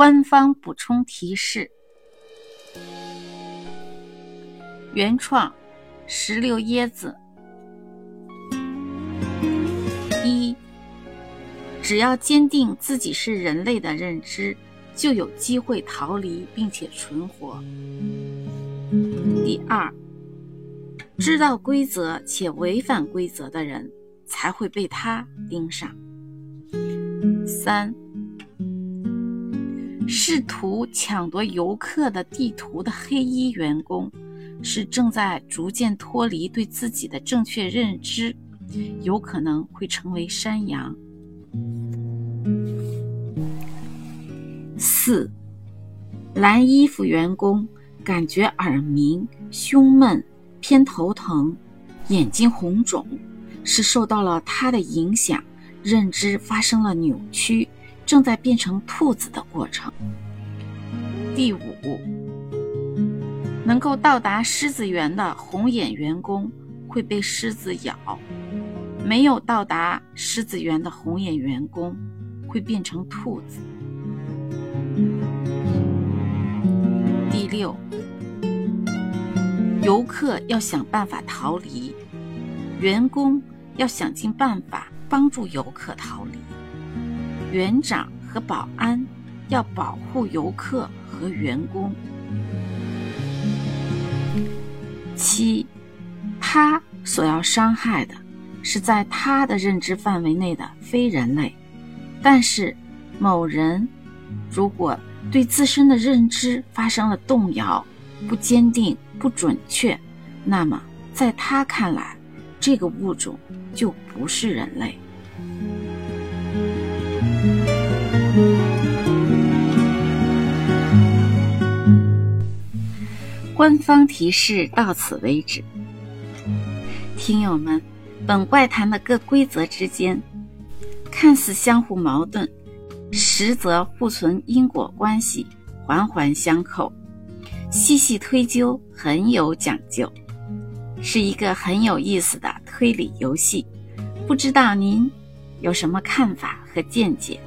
官方补充提示：原创石榴椰子。一，只要坚定自己是人类的认知，就有机会逃离并且存活。第二，知道规则且违反规则的人，才会被他盯上。三。试图抢夺游客的地图的黑衣员工，是正在逐渐脱离对自己的正确认知，有可能会成为山羊。四，蓝衣服员工感觉耳鸣、胸闷、偏头疼、眼睛红肿，是受到了他的影响，认知发生了扭曲。正在变成兔子的过程。第五，能够到达狮子园的红眼员工会被狮子咬，没有到达狮子园的红眼员工会变成兔子。第六，游客要想办法逃离，员工要想尽办法帮助游客逃离。园长和保安要保护游客和员工。七，他所要伤害的是在他的认知范围内的非人类，但是某人如果对自身的认知发生了动摇、不坚定、不准确，那么在他看来，这个物种就不是人类。官方提示到此为止。听友们，本怪谈的各规则之间看似相互矛盾，实则互存因果关系，环环相扣。细细推究，很有讲究，是一个很有意思的推理游戏。不知道您有什么看法和见解？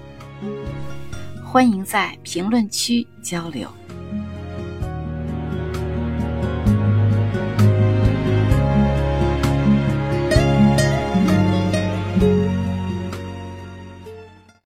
欢迎在评论区交流。